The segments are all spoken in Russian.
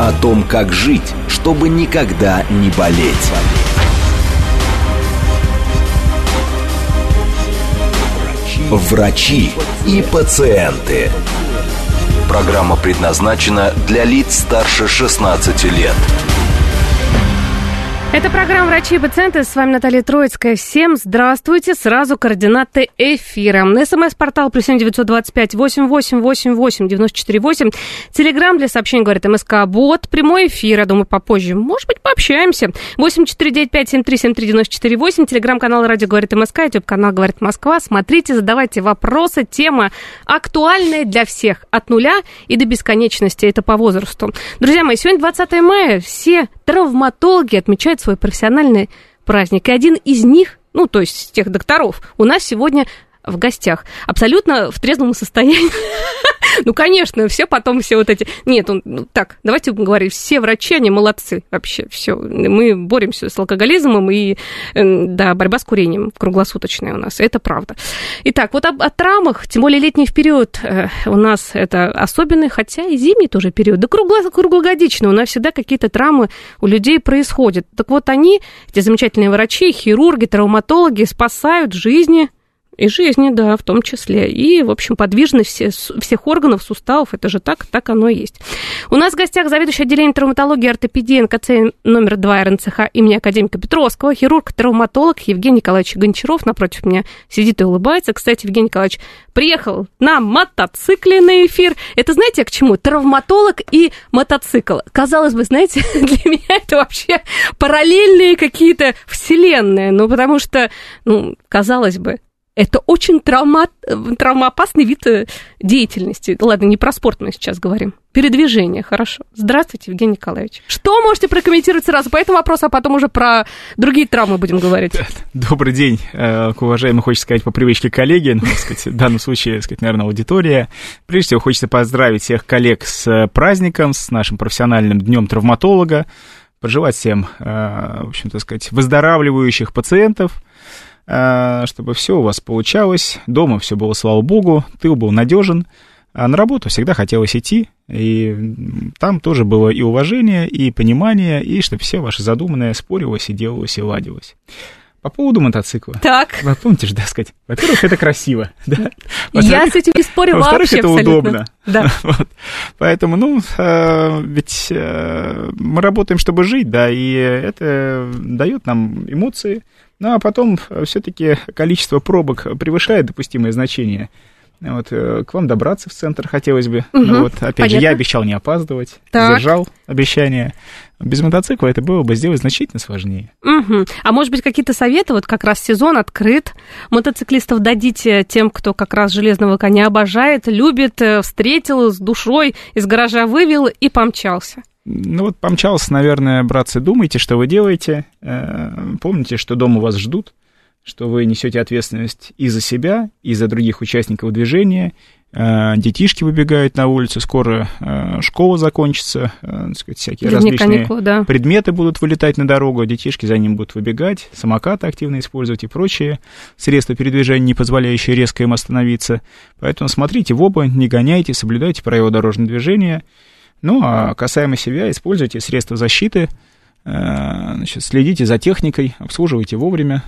о том, как жить, чтобы никогда не болеть. Врачи и пациенты. Программа предназначена для лиц старше 16 лет. Это программа «Врачи и пациенты». С вами Наталья Троицкая. Всем здравствуйте. Сразу координаты эфира. СМС-портал плюс семь девятьсот двадцать пять восемь восемь восемь восемь девяносто четыре восемь. Телеграмм для сообщений говорит МСК Бот. Прямой эфир, я думаю, попозже. Может быть, пообщаемся. Восемь четыре девять пять семь три семь три девяносто четыре восемь. Телеграмм-канал «Радио говорит МСК». Ютуб-канал «Говорит Москва». Смотрите, задавайте вопросы. Тема актуальная для всех. От нуля и до бесконечности. Это по возрасту. Друзья мои, сегодня 20 мая. Все травматологи отмечают свой профессиональный праздник. И один из них, ну, то есть тех докторов, у нас сегодня в гостях. Абсолютно в трезвом состоянии. Ну, конечно, все потом все вот эти... Нет, он, ну, так, давайте говорить, все врачи, они молодцы вообще, все. Мы боремся с алкоголизмом и, да, борьба с курением круглосуточная у нас, это правда. Итак, вот об, о травмах, тем более летний период э, у нас это особенный, хотя и зимний тоже период, да кругло, круглогодичный, у нас всегда какие-то травмы у людей происходят. Так вот они, эти замечательные врачи, хирурги, травматологи, спасают жизни и жизни, да, в том числе. И, в общем, подвижность все, всех органов, суставов, это же так, так оно и есть. У нас в гостях заведующий отделением травматологии и ортопедии НКЦ номер 2 РНЦХ имени академика Петровского, хирург-травматолог Евгений Николаевич Гончаров напротив меня сидит и улыбается. Кстати, Евгений Николаевич приехал на мотоцикле на эфир. Это знаете, к чему? Травматолог и мотоцикл. Казалось бы, знаете, для меня это вообще параллельные какие-то вселенные. Ну, потому что, ну, казалось бы, это очень травма, травмоопасный вид э, деятельности. Ладно, не про спорт мы сейчас говорим. Передвижение, хорошо. Здравствуйте, Евгений Николаевич. Что можете прокомментировать сразу по этому вопросу, а потом уже про другие травмы будем говорить? Добрый день, э, уважаемый, хочется сказать, по привычке коллеги, ну, сказать, в данном случае, сказать, наверное, аудитория. Прежде всего, хочется поздравить всех коллег с праздником, с нашим профессиональным днем травматолога, пожелать всем, э, в общем-то сказать, выздоравливающих пациентов, Э, чтобы все у вас получалось, дома все было, слава богу, тыл был надежен, а на работу всегда хотелось идти, и там тоже было и уважение, и понимание, и чтобы все ваше задуманное спорилось и делалось и ладилось. По поводу мотоцикла. Так. Вы помните же, да, сказать, во-первых, это красиво, да? Я с этим не спорю вообще Во-вторых, это удобно. Да. Вот. Поэтому, ну, э, ведь э, мы работаем, чтобы жить, да, и это дает нам эмоции, ну, а потом все-таки количество пробок превышает допустимое значение. Вот, э, к вам добраться в центр хотелось бы. Угу, ну, вот, опять понятно. же, я обещал не опаздывать, Так. сдержал обещание. Без мотоцикла это было бы сделать значительно сложнее. Мгм. А может быть, какие-то советы? Вот как раз сезон открыт. Мотоциклистов дадите тем, кто как раз железного коня обожает, любит, э, встретил с душой, из гаража вывел и помчался. Ну вот помчался, наверное, братцы, думайте, что вы делаете. Э, Помните, что дома вас ждут, что вы несете ответственность и за себя, и за других участников движения. Э, Детишки выбегают на улицу, скоро э, школа закончится, так сказать, всякие Зимние различные каникулы, да. предметы будут вылетать на дорогу, детишки за ним будут выбегать, самокаты активно использовать и прочие средства передвижения, не позволяющие резко им остановиться. Поэтому смотрите в оба, не гоняйте, соблюдайте правила дорожного движения. Ну, а касаемо себя, используйте средства защиты, э, значит, следите за техникой, обслуживайте вовремя,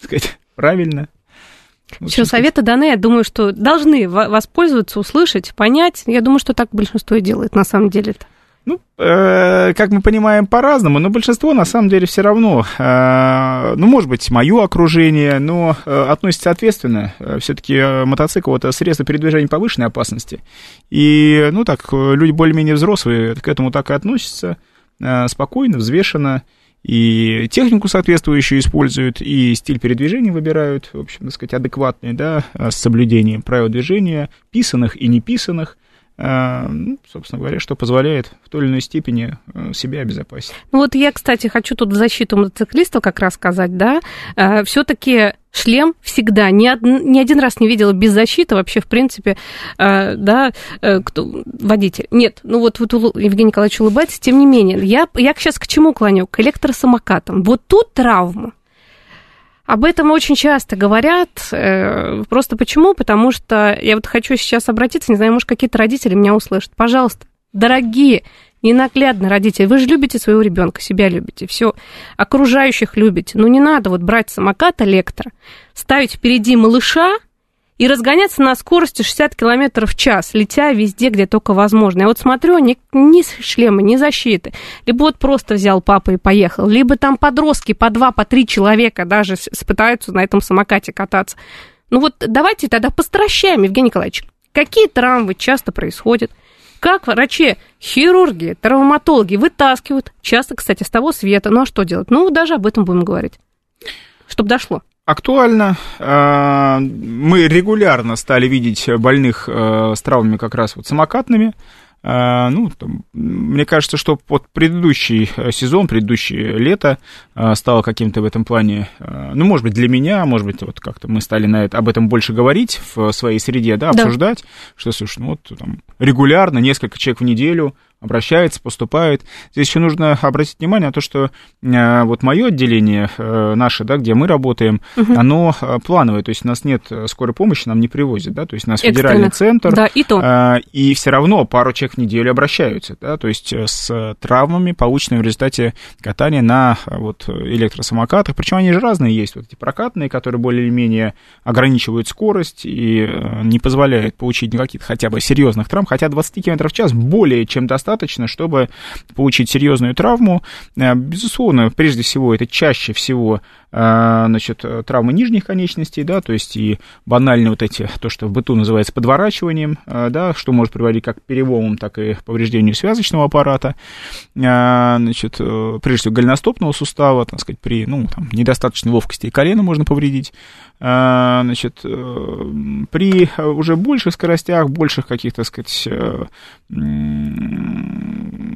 так сказать, правильно. В общем, Еще советы даны, я думаю, что должны во- воспользоваться, услышать, понять. Я думаю, что так большинство и делает на самом деле-то. Ну, э, как мы понимаем, по-разному, но большинство на самом деле все равно, э, ну, может быть, мое окружение, но э, относится ответственно. Все-таки мотоцикл это средство передвижения повышенной опасности. И, ну, так, э, люди более-менее взрослые к этому так и относятся, э, спокойно, взвешенно, и технику соответствующую используют, и стиль передвижения выбирают, в общем, так сказать, адекватный, да, с соблюдением правил движения, писанных и неписанных. Ну, собственно говоря, что позволяет в той или иной степени себя обезопасить. Ну вот я, кстати, хочу тут в защиту мотоциклистов как раз сказать, да, все-таки шлем всегда. Ни, од, ни один раз не видела без защиты вообще, в принципе, э, да, э, кто, водитель. Нет, ну вот, вот Евгений Николаевич улыбается, тем не менее. Я, я сейчас к чему клоню? К электросамокатам. Вот тут травма. Об этом очень часто говорят. Э, просто почему? Потому что я вот хочу сейчас обратиться, не знаю, может, какие-то родители меня услышат. Пожалуйста, дорогие ненаглядно родители. Вы же любите своего ребенка, себя любите, все окружающих любите. Но не надо вот брать самокат электро, ставить впереди малыша и разгоняться на скорости 60 км в час, летя везде, где только возможно. Я вот смотрю, ни, ни шлема, ни защиты. Либо вот просто взял папа и поехал, либо там подростки по два, по три человека даже пытаются на этом самокате кататься. Ну вот давайте тогда постращаем, Евгений Николаевич. Какие травмы часто происходят? Как врачи, хирурги, травматологи вытаскивают, часто, кстати, с того света. Ну а что делать? Ну, даже об этом будем говорить, чтобы дошло актуально. А, мы регулярно стали видеть больных э, с травмами как раз вот самокатными. А, ну, там, мне кажется, что под предыдущий э, сезон, предыдущее лето э, стало каким-то в этом плане, ну, может быть, для меня, может быть, вот как-то мы стали на это, об этом больше говорить в своей среде, да, обсуждать, да. что, слушай, ну, вот там регулярно, несколько человек в неделю обращается, поступает. Здесь еще нужно обратить внимание на то, что э, вот мое отделение э, наше, да, где мы работаем, угу. оно э, плановое, то есть у нас нет скорой помощи, нам не привозят, да, то есть у нас Экстренно. федеральный центр, да, и, то. и все равно пару человек в неделю обращаются, да, то есть с травмами, полученными в результате катания на вот электросамокатах, причем они же разные есть, вот эти прокатные, которые более-менее ограничивают скорость и не позволяют получить никаких хотя бы серьезных травм, хотя 20 км в час более чем достаточно достаточно, чтобы получить серьезную травму. Э, безусловно, прежде всего, это чаще всего значит, травмы нижних конечностей, да, то есть и банальные вот эти, то, что в быту называется подворачиванием, э, да, что может приводить как к переломам, так и повреждению связочного аппарата, значит, прежде всего голеностопного сустава, так сказать, при, ну, там, недостаточной ловкости и колена можно повредить, значит, при уже больших скоростях, больших каких-то, так сказать,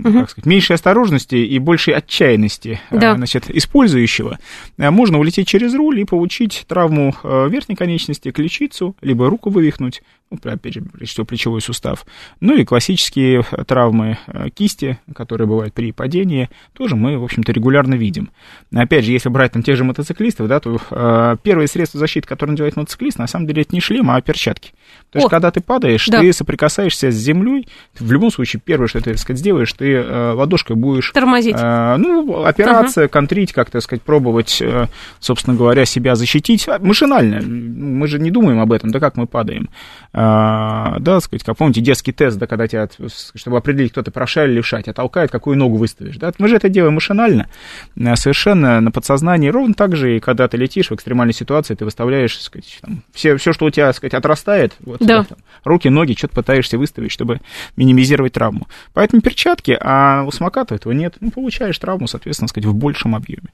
угу. как сказать, меньшей осторожности и большей отчаянности э, да. значит, использующего, э, можно улететь через руль и получить травму э, верхней конечности, ключицу, либо руку вывихнуть, ну, опять же, прежде всего, плечевой сустав. Ну и классические травмы кисти, которые бывают при падении, тоже мы, в общем-то, регулярно видим. Опять же, если брать там тех же мотоциклистов, да, то э, первые средства защиты, которые надевает мотоциклист, на самом деле это не шлем, а перчатки. То есть, когда ты падаешь, да. ты соприкасаешься с землей, в любом случае, первое, что ты, так сказать, сделаешь, ты э, ладошкой будешь... Тормозить. Э, ну, опираться, ага. контрить, как-то, так сказать, пробовать, э, собственно говоря, себя защитить. А, машинально. Мы же не думаем об этом, да как мы падаем. Э, да, так сказать, как помните, детский тест, да, когда тебя, чтобы определить, кто ты прошарил или шать, а толкает, какую ногу выставишь, да. Мы же это делаем машинально, э, совершенно на подсознании. Ровно так же, и когда ты летишь в экстремальной ситуации, ты выставляешь, так сказать, там, все, все, что у тебя, так сказать, отрастает, вот, да. там, руки, ноги, что-то пытаешься выставить, чтобы минимизировать травму. Поэтому перчатки, а у самоката этого нет. Ну, получаешь травму, соответственно, сказать, в большем объеме.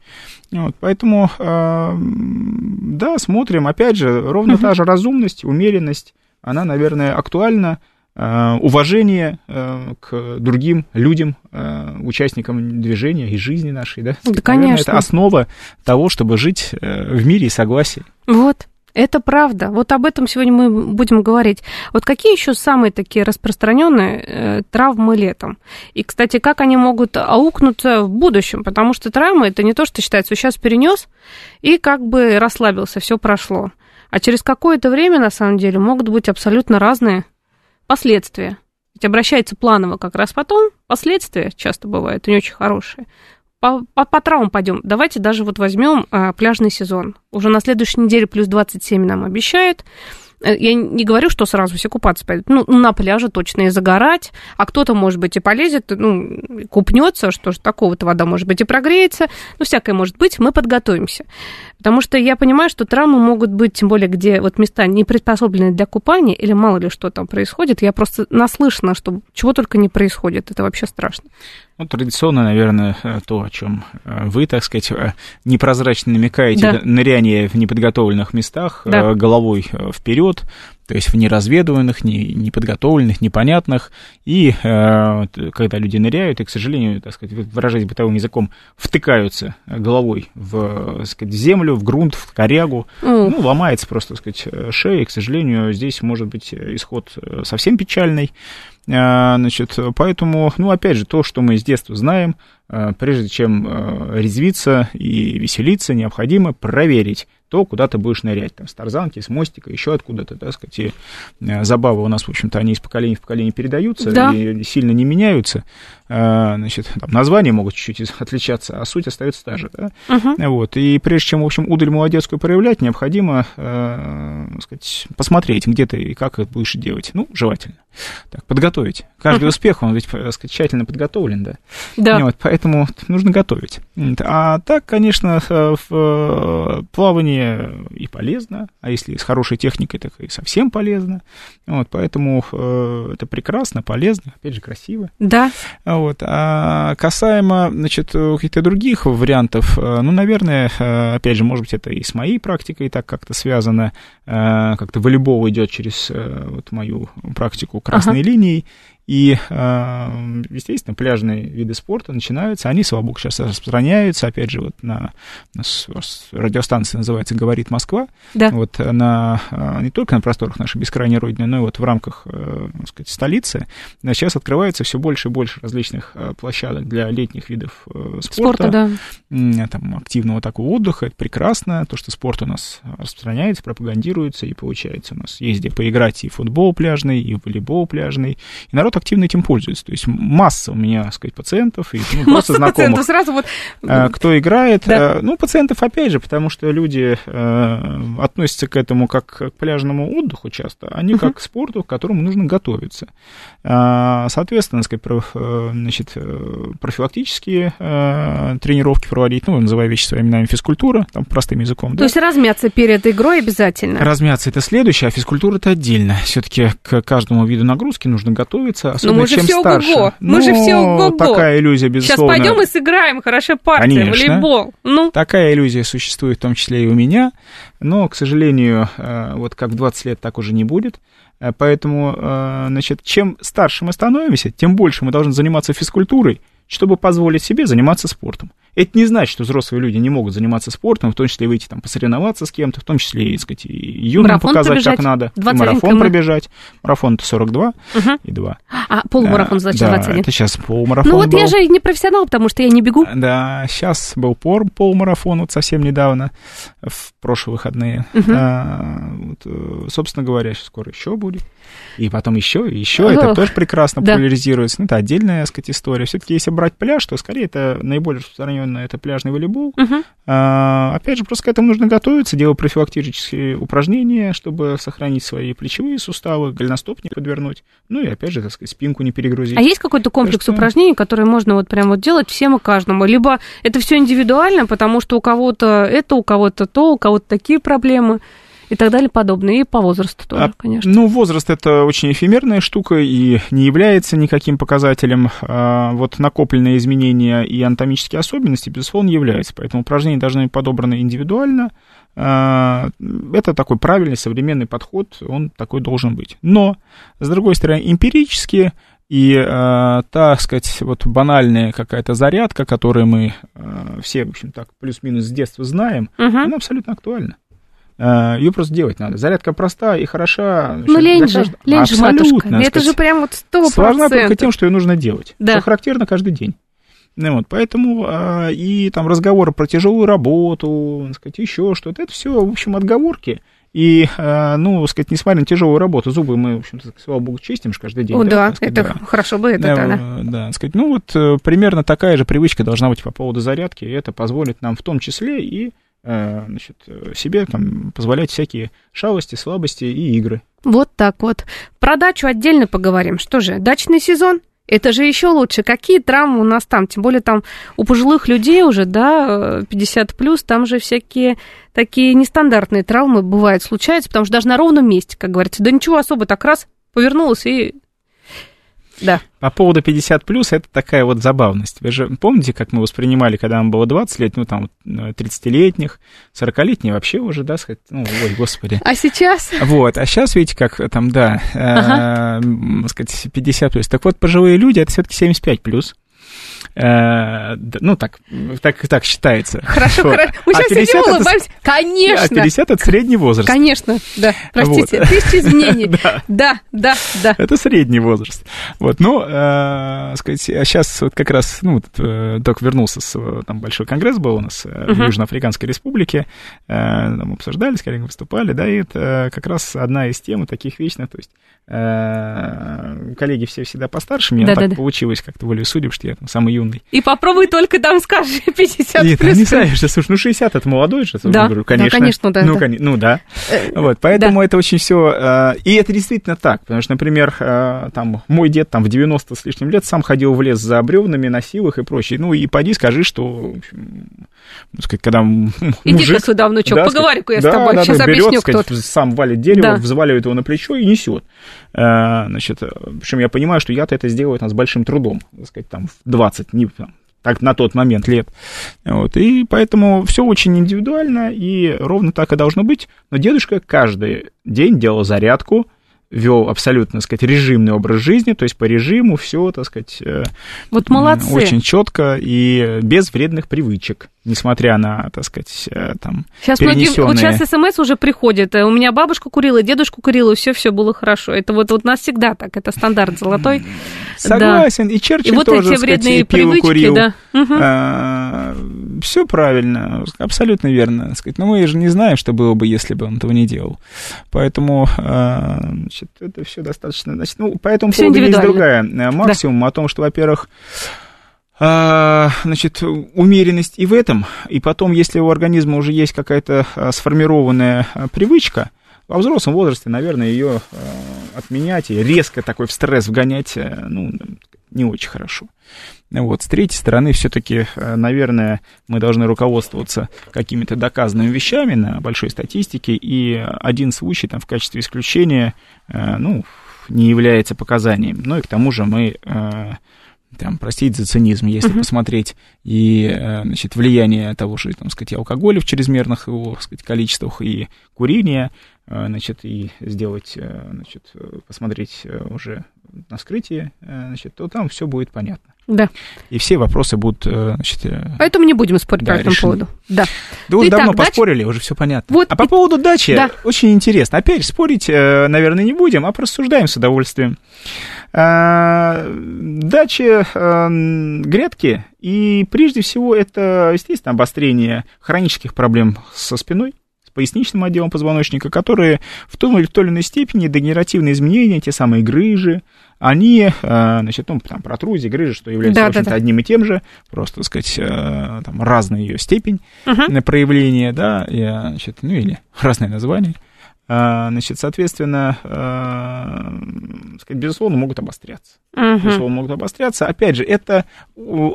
Вот, поэтому, э, да, смотрим. Опять же, ровно та же разумность, умеренность, она, наверное, актуальна. Э, уважение э, к другим людям, э, участникам движения и жизни нашей, да? Да, конечно. Это основа того, чтобы жить в мире и согласии. Вот. Это правда. Вот об этом сегодня мы будем говорить. Вот какие еще самые такие распространенные травмы летом? И, кстати, как они могут аукнуться в будущем? Потому что травмы это не то, что считается, сейчас перенес и как бы расслабился, все прошло. А через какое-то время, на самом деле, могут быть абсолютно разные последствия. Ведь обращается планово как раз потом, последствия часто бывают не очень хорошие по, по, по травмам пойдем. Давайте даже вот возьмем а, пляжный сезон. Уже на следующей неделе плюс 27 нам обещают. Э, я не говорю, что сразу все купаться пойдут. Ну, на пляже точно и загорать. А кто-то, может быть, и полезет, ну, купнется, что же такого-то вода, может быть, и прогреется. Ну, всякое может быть. Мы подготовимся. Потому что я понимаю, что травмы могут быть, тем более, где вот места не приспособлены для купания, или мало ли что там происходит. Я просто наслышана, что чего только не происходит. Это вообще страшно. Ну, традиционно, наверное, э, то, о чем э, вы, так сказать, э, непрозрачно намекаете, да. ныряние в неподготовленных местах, да. головой вперед, то есть в неразведыванных, не, неподготовленных, непонятных, и э, когда люди ныряют, и, к сожалению, так сказать, выражаясь бытовым языком, втыкаются головой в так сказать, землю, в грунт, в корягу, mm. ну, ломается просто, так сказать, шея, и, к сожалению, здесь может быть исход совсем печальный, Значит, поэтому, ну, опять же, то, что мы с детства знаем, прежде чем резвиться и веселиться, необходимо проверить, то куда ты будешь нырять, там, с тарзанки, с мостика, еще откуда-то, так сказать, и э, забавы у нас, в общем-то, они из поколения в поколение передаются да. и сильно не меняются, а, значит, там, названия могут чуть-чуть отличаться, а суть остается та же, да, uh-huh. вот, и прежде чем, в общем, удаль молодецкую проявлять, необходимо, э, сказать, посмотреть, где ты и как это будешь делать, ну, желательно, так, подготовить, каждый успех, он ведь, так сказать, тщательно подготовлен, да, да. Вот, поэтому нужно готовить, а так, конечно, в плавании плавание и полезно, а если с хорошей техникой, так и совсем полезно. Вот, поэтому э, это прекрасно, полезно, опять же, красиво. Да. Вот. А касаемо, значит, каких-то других вариантов, э, ну, наверное, э, опять же, может быть, это и с моей практикой так как-то связано, э, как-то волейбол идет через вот мою практику красной ага. линии, и, э, естественно, пляжные виды спорта начинаются, они, слава богу, сейчас распространяются, опять же, вот на, на радиостанции называется «Говорит Москва», да. вот на, э, не только на просторах нашей бескрайней родины, но и вот в рамках, э, так сказать, столицы, сейчас открывается все больше и больше различных площадок для летних видов спорта, спорта да. там, активного такого отдыха, это прекрасно, то, что спорт у нас распространяется, пропагандируется, и получается у нас есть где поиграть и футбол пляжный, и волейбол пляжный, и народ активно этим пользуется. То есть масса у меня, так сказать, пациентов и ну, просто знакомых, сразу вот... Э, кто играет. Да. Э, ну, пациентов, опять же, потому что люди э, относятся к этому как к пляжному отдыху часто, а не как к спорту, к которому нужно готовиться. Соответственно, сказать, значит, профилактические тренировки проводить, ну, называя вещи своими именами, физкультура, там, простым языком. То да. есть размяться перед игрой обязательно? Размяться это следующее, а физкультура это отдельно. Все-таки к каждому виду нагрузки нужно готовиться, особенно Но мы же чем все старше. Ого-го. Мы ну, же все ого-го. такая иллюзия, безусловно. Сейчас пойдем и сыграем, хорошо партия, Конечно. волейбол. Ну. Такая иллюзия существует в том числе и у меня, но, к сожалению, э, вот как в 20 лет так уже не будет. Э, поэтому, э, значит, чем старше мы становимся, тем больше мы должны заниматься физкультурой, чтобы позволить себе заниматься спортом. Это не значит, что взрослые люди не могут заниматься спортом, в том числе выйти там посоревноваться с кем-то, в том числе и, сказать, и юным марафон показать, пробежать, как надо, и марафон км. пробежать. Марафон это 42 угу. и 2. А полумарафон, значит, да, 21. это сейчас полумарафон Ну вот был. я же не профессионал, потому что я не бегу. Да, сейчас был пор, полумарафон вот совсем недавно, в прошлые выходные. Угу. А, вот, э, собственно говоря, скоро еще будет. И потом еще, и еще. Ох, это тоже прекрасно да. популяризируется. Ну, это отдельная, так сказать, история. Все-таки, если брать пляж, то скорее это наиболее распространенное это пляжный волейбол. Угу. А, опять же, просто к этому нужно готовиться, делать профилактические упражнения, чтобы сохранить свои плечевые суставы, голеностоп не подвернуть. Ну и опять же, так сказать, спинку не перегрузить. А есть какой-то комплекс что... упражнений, которые можно вот прям вот делать всем и каждому? Либо это все индивидуально, потому что у кого-то это, у кого-то то, у кого-то такие проблемы и так далее подобное. И по возрасту тоже, а, конечно. Ну, возраст это очень эфемерная штука и не является никаким показателем. А, вот накопленные изменения и анатомические особенности, безусловно, являются. Поэтому упражнения должны быть подобраны индивидуально. А, это такой правильный современный подход, он такой должен быть. Но, с другой стороны, эмпирически и э, так сказать, вот банальная какая-то зарядка, которую мы э, все, в общем, так плюс-минус с детства знаем, угу. она абсолютно актуальна. Э, Ее просто делать надо. Зарядка простая и хороша. Ну, лень же, кажд... лень же, матушка. Это же прям вот сто Сложна только тем, что ее нужно делать. Да. Что характерно каждый день. Ну, вот, поэтому а, и там разговоры про тяжелую работу, сказать, еще что-то, это все, в общем, отговорки. И, а, ну, сказать, несмотря на тяжелую работу, зубы мы, в общем-то, слава богу, чистим же каждый день. О, да, да сказать, это да. хорошо бы это, да. Да, да сказать, ну, вот э, примерно такая же привычка должна быть по поводу зарядки, и это позволит нам в том числе и Э, значит, себе там позволять всякие шалости, слабости и игры. Вот так вот. Про дачу отдельно поговорим. Что же, дачный сезон? Это же еще лучше. Какие травмы у нас там? Тем более там у пожилых людей уже, да, 50 плюс, там же всякие такие нестандартные травмы бывают, случаются, потому что даже на ровном месте, как говорится, да ничего особо, так раз повернулась и Да. По поводу 50 плюс, это такая вот забавность. Вы же помните, как мы воспринимали, когда нам было 20 лет, ну там 30-летних, 40-летних вообще уже, да, сказать, ну, ой, господи. А сейчас? Вот, а сейчас, видите, как там, да, ага. э, сказать, 50 плюс. Так вот, пожилые люди, это все-таки 75 плюс. Э, ну, так, так, так считается. Хорошо, вот. хорошо. Мы а сейчас сидим это... улыбаемся. Конечно. А 50 это средний возраст. Конечно, да. Простите, вот. тысяча изменений. да. да, да, да. Это средний возраст. Вот, ну, э, сказать, а сейчас вот как раз, ну, э, только вернулся с, там большой конгресс был у нас uh-huh. в Южноафриканской республике, э, там обсуждали, с коллегами выступали, да, и это как раз одна из тем таких вечных, то есть э, коллеги все всегда постарше меня, да, так да, получилось как-то волей судеб, что я там самый юный. И попробуй только там скажи 50 Нет, плюс. не знаю, что, слушай, ну 60 это молодой же, да, говорю, конечно. Да, конечно, да. Ну, кон, ну да. Э, вот, поэтому да. это очень все, э, и это действительно так, потому что, например, э, там мой дед там в 90 с лишним лет сам ходил в лес за бревнами, на силах и прочее. Ну и поди скажи, что, ну, сказать, когда Иди-ка сюда, внучок, да, поговори-ка я да, с тобой, да, сейчас да, объясню, берет, кто сказать, сам валит дерево, да. взваливает его на плечо и несет. Значит, причем я понимаю, что я-то это сделаю там, с большим трудом, так сказать, там, в 20, не, там, так на тот момент лет. Вот, и поэтому все очень индивидуально, и ровно так и должно быть. Но дедушка каждый день делал зарядку, вел абсолютно, так сказать, режимный образ жизни, то есть по режиму все, так сказать, э, вот молодцы. очень четко и без вредных привычек несмотря на, так сказать, э, там, сейчас перенесенные... Многим, вот сейчас смс уже приходит, у меня бабушка курила, дедушку курила, все все было хорошо. Это вот, вот у нас всегда так, это стандарт золотой. Согласен, да. и Черчилль и вот тоже, эти вредные сказать, привычки, курил. Да. Угу. А, все правильно, абсолютно верно. Сказать. Но мы же не знаем, что было бы, если бы он этого не делал. Поэтому а, значит, это все достаточно... Значит, ну, по этому поводу есть другая э, максимум да. о том, что, во-первых, а, значит, умеренность и в этом, и потом, если у организма уже есть какая-то а, сформированная а, привычка, во взрослом возрасте, наверное, ее отменять и резко такой в стресс вгонять, э, ну, не очень хорошо. Вот. С третьей стороны, все-таки, э, наверное, мы должны руководствоваться какими-то доказанными вещами на большой статистике, и один случай там в качестве исключения, э, ну, не является показанием. Ну и к тому же мы там, простите за цинизм, если uh-huh. посмотреть и, э, значит, влияние того же, там, сказать, алкоголя в чрезмерных его, сказать, количествах и курения, э, значит, и сделать, э, значит, посмотреть уже на вскрытие, значит, то там все будет понятно. Да. И все вопросы будут, значит... Поэтому не будем спорить да, по этому решены. поводу. Да. Да Итак, давно дач... поспорили, уже все понятно. Вот а и... по поводу дачи да. очень интересно. Опять спорить, наверное, не будем, а просуждаем с удовольствием. А, дачи, а, грядки, и прежде всего это, естественно, обострение хронических проблем со спиной, поясничным отделом позвоночника, которые в той или в той или иной степени дегенеративные изменения, те самые грыжи, они, а, значит, ну, там, протрузии, грыжи, что является, да, в общем-то, да, да. одним и тем же, просто, так сказать, там, разная ее степень uh-huh. проявления, да, и, значит, ну, или разное название – значит, соответственно, а, безусловно, могут обостряться. Uh-huh. Безусловно, могут обостряться. Опять же, это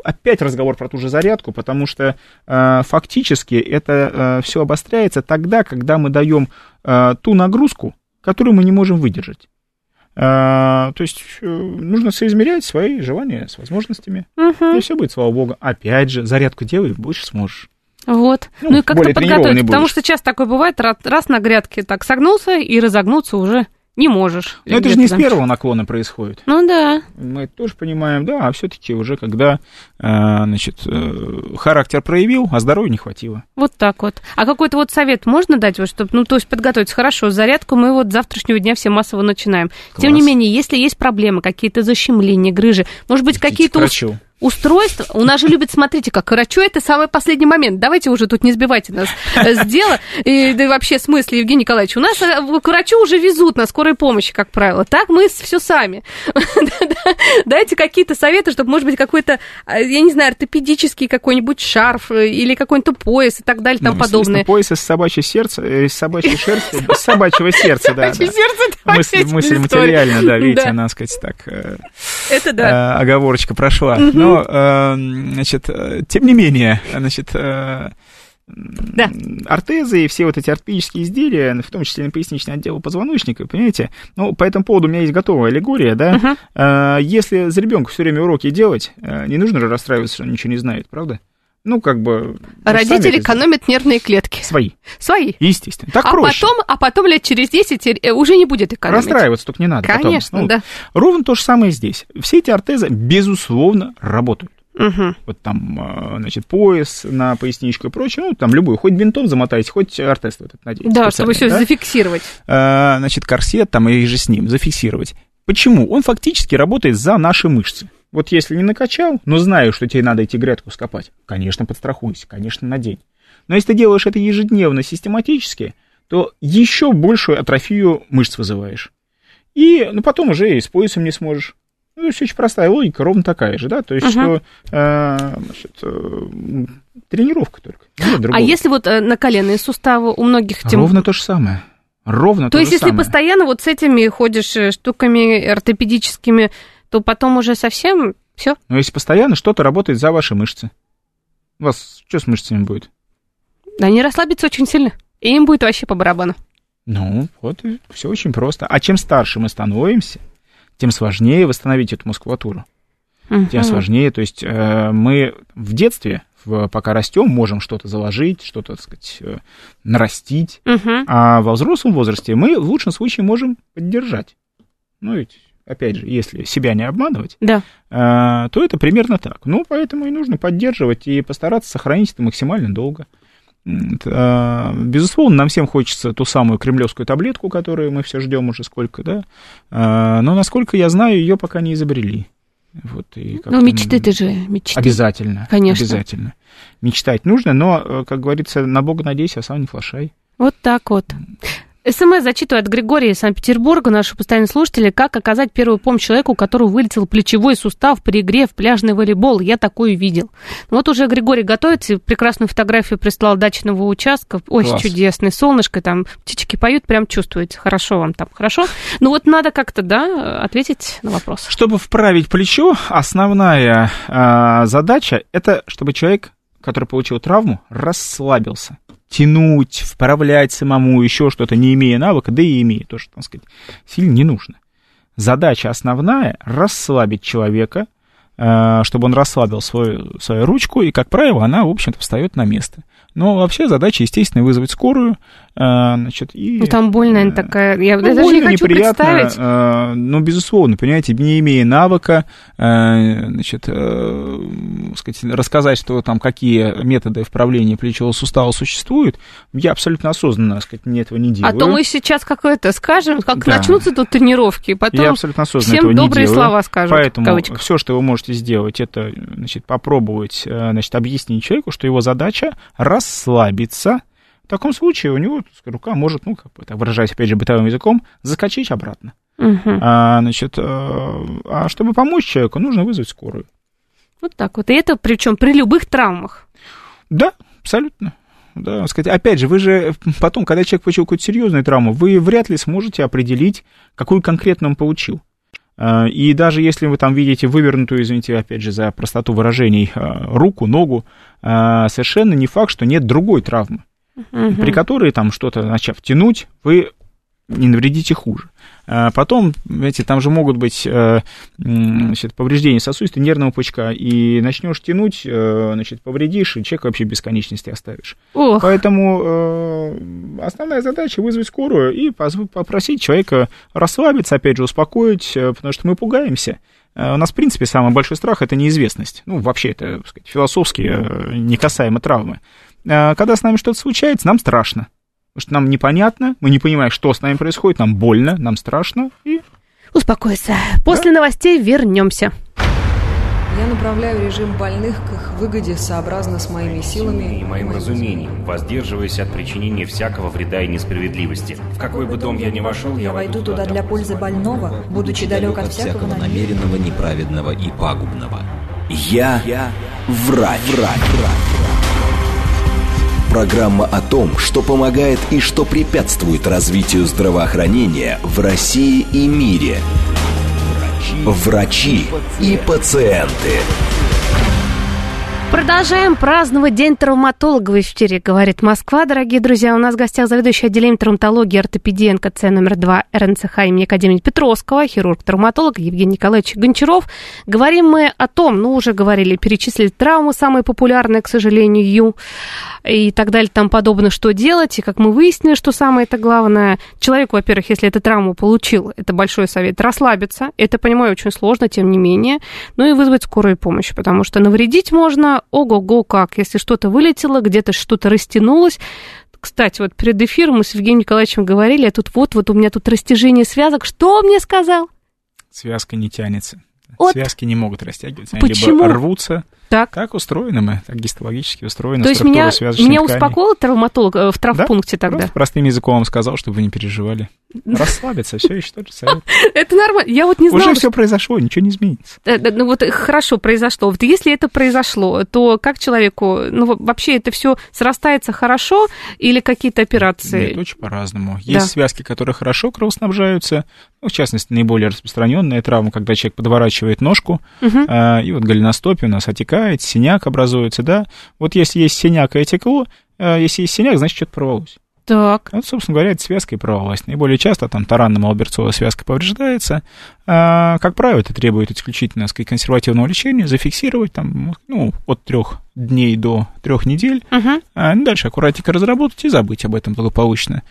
опять разговор про ту же зарядку, потому что а, фактически это все обостряется тогда, когда мы даем ту нагрузку, которую мы не можем выдержать. То есть э, нужно соизмерять свои желания с возможностями, uh-huh. и все будет, слава богу. Опять же, зарядку делай, больше сможешь. Вот. Ну, ну и как-то подготовить, потому что часто такое бывает, раз на грядке так согнулся и разогнуться уже не можешь. Но это же не с первого наклона происходит. Ну да. Мы это тоже понимаем, да, а все-таки уже когда, э, значит, э, характер проявил, а здоровья не хватило. Вот так вот. А какой-то вот совет можно дать, вот, чтобы, ну, то есть подготовиться хорошо, зарядку мы вот завтрашнего дня все массово начинаем. Класс. Тем не менее, если есть проблемы, какие-то защемления, грыжи, может быть, какие-то... Врачу устройство. У нас же любят, смотрите, как врачу это самый последний момент. Давайте уже тут не сбивайте нас с дела. И, да и вообще, смысле, Евгений Николаевич, у нас э, к врачу уже везут на скорой помощи, как правило. Так мы все сами. Дайте какие-то советы, чтобы, может быть, какой-то, э, я не знаю, ортопедический какой-нибудь шарф э, или какой-нибудь пояс и так далее и тому ну, подобное. Пояс из собачьей сердца, из собачьей шерсти, из собачьего сердца, да. Мысль, материально, да, видите, она, сказать, так, это да. оговорочка прошла. Но, значит, тем не менее, значит, Да. ортезы и все вот эти ортопедические изделия, в том числе на поясничный отдел позвоночника, понимаете? Ну, по этому поводу у меня есть готовая аллегория, да? Uh-huh. Если за ребенка все время уроки делать, не нужно же расстраиваться, что он ничего не знает, правда? Ну, как бы... Родители экономят нервные клетки. Свои. Свои. Естественно. Так а проще. Потом, а потом лет через 10 э, уже не будет экономить. Расстраиваться только не надо. Конечно, потом. Ну, да. Ровно то же самое здесь. Все эти ортезы, безусловно, работают. Угу. Вот там, значит, пояс на поясничку и прочее, ну, там любую, хоть бинтом замотайте, хоть ортез этот надеть. Да, чтобы все да? зафиксировать. А, значит, корсет там и же с ним зафиксировать. Почему? Он фактически работает за наши мышцы. Вот если не накачал, но знаю, что тебе надо идти грядку скопать, конечно, подстрахуйся, конечно, надень. Но если ты делаешь это ежедневно, систематически, то еще большую атрофию мышц вызываешь. И ну, потом уже и с поясом не сможешь. Ну, все очень простая логика, ровно такая же, да, то есть, uh-huh. что э, значит, э, тренировка только. А если вот э, на коленные суставы у многих... Тем... Ровно то же самое. Ровно то, то есть, если самое. постоянно вот с этими ходишь э, штуками ортопедическими, то потом уже совсем все. Но если постоянно что-то работает за ваши мышцы, у вас что с мышцами будет? Они расслабятся очень сильно, и им будет вообще по барабану. Ну, вот все очень просто. А чем старше мы становимся, тем сложнее восстановить эту мускулатуру. Uh-huh. Тем сложнее, то есть э, мы в детстве, в, пока растем, можем что-то заложить, что-то, так сказать, э, нарастить, uh-huh. а во взрослом возрасте мы в лучшем случае можем поддержать. Ну, ведь опять же, если себя не обманывать, да. э, то это примерно так. Ну, поэтому и нужно поддерживать и постараться сохранить это максимально долго. Э, безусловно, нам всем хочется ту самую кремлевскую таблетку, которую мы все ждем уже сколько, да. Э, но, насколько я знаю, ее пока не изобрели. Вот, и ну, мечты ты же, мечты. Обязательно. Конечно. Обязательно. Мечтать нужно, но, э, как говорится, на Бога надейся, а сам не флашай. Вот так вот. СМС зачитываю от Григория из Санкт-Петербурга, наши постоянные слушатели. Как оказать первую помощь человеку, у которого вылетел плечевой сустав при игре в пляжный волейбол? Я такую видел. Вот уже Григорий готовится, прекрасную фотографию прислал дачного участка. Ой, Класс. чудесный, солнышко, там птички поют, прям чувствуете. Хорошо вам там, хорошо? Ну вот надо как-то, да, ответить на вопрос. Чтобы вправить плечо, основная э, задача, это чтобы человек, который получил травму, расслабился тянуть, вправлять самому, еще что-то, не имея навыка, да и имея тоже, так сказать, сильно не нужно. Задача основная – расслабить человека, э, чтобы он расслабил свою, свою ручку, и, как правило, она, в общем-то, встает на место. Но вообще задача, естественно, вызвать скорую, значит, и... Ну, там больно э, такая, я ну, даже больно, не хочу неприятно, представить. Э, ну, безусловно, понимаете, не имея навыка, э, значит, сказать, рассказать, что там, какие методы вправления плечевого сустава существуют, я абсолютно осознанно, так сказать, не этого не делаю. А то мы сейчас какое-то скажем, как Да. начнутся тут тренировки, потом Я абсолютно осознанно всем этого не добрые делаю. слова скажут, в Поэтому все, что вы можете сделать, это значит, попробовать значит, объяснить человеку, что его задача расслабиться. В таком случае у него рука может, ну, как бы, так выражаясь, опять же, бытовым языком, закачать обратно. Мгм. А, значит, э, а чтобы помочь человеку, нужно вызвать скорую. Вот так вот. И это причем при любых травмах. Да, абсолютно. Да, сказать, опять же, вы же потом, когда человек получил какую-то серьезную травму, вы вряд ли сможете определить, какую конкретно он получил. А, И даже если вы там видите вывернутую, извините, опять же, за простоту выражений, а, руку, ногу, а, совершенно не факт, что нет другой травмы, Мгм. при которой там что-то начав тянуть, вы не навредите хуже. А Потом, знаете, там же могут быть э, значит, повреждения сосудистой нервного пучка, и начнешь тянуть, э, значит, повредишь, и человека вообще бесконечности оставишь. Ох, Поэтому э, основная задача вызвать скорую и попросить человека расслабиться, опять же, успокоить, потому что мы пугаемся. У нас, в принципе, самый большой страх – это неизвестность. Ну, вообще, это, так сказать, философски э, не касаемо травмы. Э, Когда с нами что-то случается, нам страшно. Потому что нам непонятно, мы не понимаем, что с нами происходит, нам больно, нам страшно, и успокойся. После новостей вернемся. Я направляю режим больных к их выгоде сообразно с моими силами и моим разумением, воздерживаясь от причинения всякого вреда и несправедливости. В какой бы дом я ни вошел, Я войду туда для пользы больного, будучи далек от всякого намеренного, неправедного и пагубного. Я, врач. врач. Программа о том, что помогает и что препятствует развитию здравоохранения в России и мире. Врачи и пациенты. Продолжаем праздновать День травматолога в эфире, говорит Москва. Дорогие друзья, у нас в гостях заведующий отделением травматологии ортопедии НКЦ номер 2 РНЦХ имени Академии Петровского, хирург-травматолог Евгений Николаевич Гончаров. Говорим мы о том, ну, уже говорили, перечислили травмы, самые популярные, к сожалению, и так далее, там подобное, что делать. И как мы выяснили, что самое это главное, человеку, во-первых, если эту травму получил, это большой совет, расслабиться. Это, понимаю, очень сложно, тем не менее. Ну и вызвать скорую помощь, потому что навредить можно ого-го как, если что-то вылетело, где-то что-то растянулось, кстати, вот перед эфиром мы с Евгением Николаевичем говорили, а тут вот-вот у меня тут растяжение связок. Что он мне сказал? Связка не тянется. Вот. Связки не могут растягиваться, они Почему? либо рвутся, так. Так устроены мы, так гистологически устроены. То есть меня, меня успокоил травматолог э, в травмпункте да? тогда? Просто простым языком вам сказал, чтобы вы не переживали. Расслабиться, все еще тот же совет. Это нормально. Я вот не знала. Уже все произошло, ничего не изменится. Э, ну вот хорошо произошло. Вот если это произошло, то как человеку, ну вообще это все срастается хорошо или какие-то операции? Нет, очень по-разному. Есть связки, которые хорошо кровоснабжаются, ну, в частности, наиболее распространенная травма, когда человек подворачивает ножку, и вот голеностопие у нас отекает, синяк образуется, да. Вот если есть синяк и отекло, э, если есть синяк, значит, что-то порвалось. Так. Вот, собственно говоря, это связка и порвалась. Наиболее часто там таранно-малберцовая связка повреждается. А, как правило, это требует исключительно, сказать, консервативного лечения, зафиксировать там, ну, от трех дней до трех недель. Uh-huh. А, ну, дальше аккуратненько разработать и забыть об этом благополучно.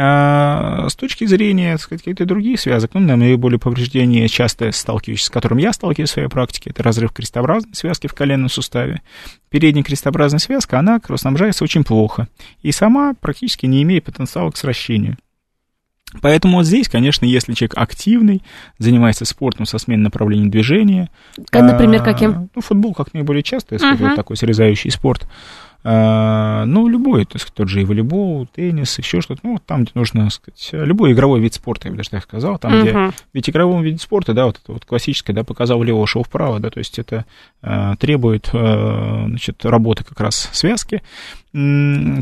А, с точки зрения, так сказать, каких-то других связок, ну, наиболее повреждения, часто сталкивающиеся, с которым я сталкиваюсь в своей практике, это разрыв крестообразной связки в коленном суставе. Передняя крестообразная связка, она кровоснабжается очень плохо и сама практически не имеет потенциала к сращению. Поэтому вот здесь, конечно, если человек активный, занимается спортом со сменой направления движения. Например, каким? Ну, футбол как наиболее часто, я скажу, uh-huh. такой срезающий спорт. А, ну, любой, то есть тот же и волейбол, теннис, еще что-то, ну, там, где нужно, сказать, любой игровой вид спорта, я бы даже так сказал, там, uh-huh. где, ведь игровом виде спорта, да, вот это вот классическое, да, показал влево, шел вправо, да, то есть это а, требует, а, значит, работы как раз связки,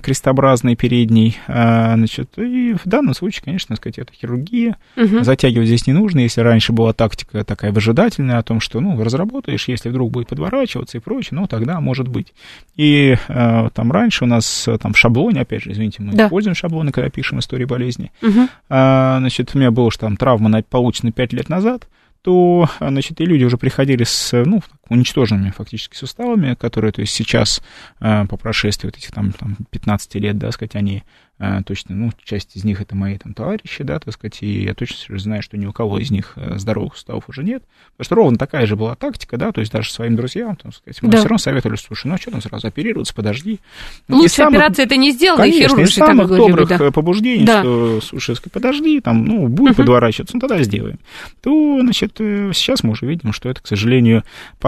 крестообразный передний, значит, и в данном случае, конечно, сказать, это хирургия, угу. затягивать здесь не нужно, если раньше была тактика такая выжидательная о том, что, ну, разработаешь, если вдруг будет подворачиваться и прочее, ну, тогда может быть. И э, там раньше у нас там в шаблоне, опять же, извините, мы да. используем шаблоны, когда пишем истории болезни, угу. а, значит, у меня было что там травма получена 5 лет назад, то, значит, и люди уже приходили с, ну, уничтоженными фактически суставами, которые, то есть сейчас, э, по прошествии вот этих там, там 15 лет, да, сказать, они э, точно, ну, часть из них это мои там товарищи, да, так сказать, и я точно знаю, что ни у кого из них э, здоровых суставов уже нет, потому что ровно такая же была тактика, да, то есть даже своим друзьям, там, сказать, мы да. все равно советовали, слушай, ну, а что там сразу оперироваться, подожди. Лучше самых, операция это не сделала, конечно, и из самых добрых да. побуждений, да. что, слушай, подожди, там, ну, будет uh-huh. подворачиваться, ну, тогда сделаем. То, значит, сейчас мы уже видим, что это, к сожалению,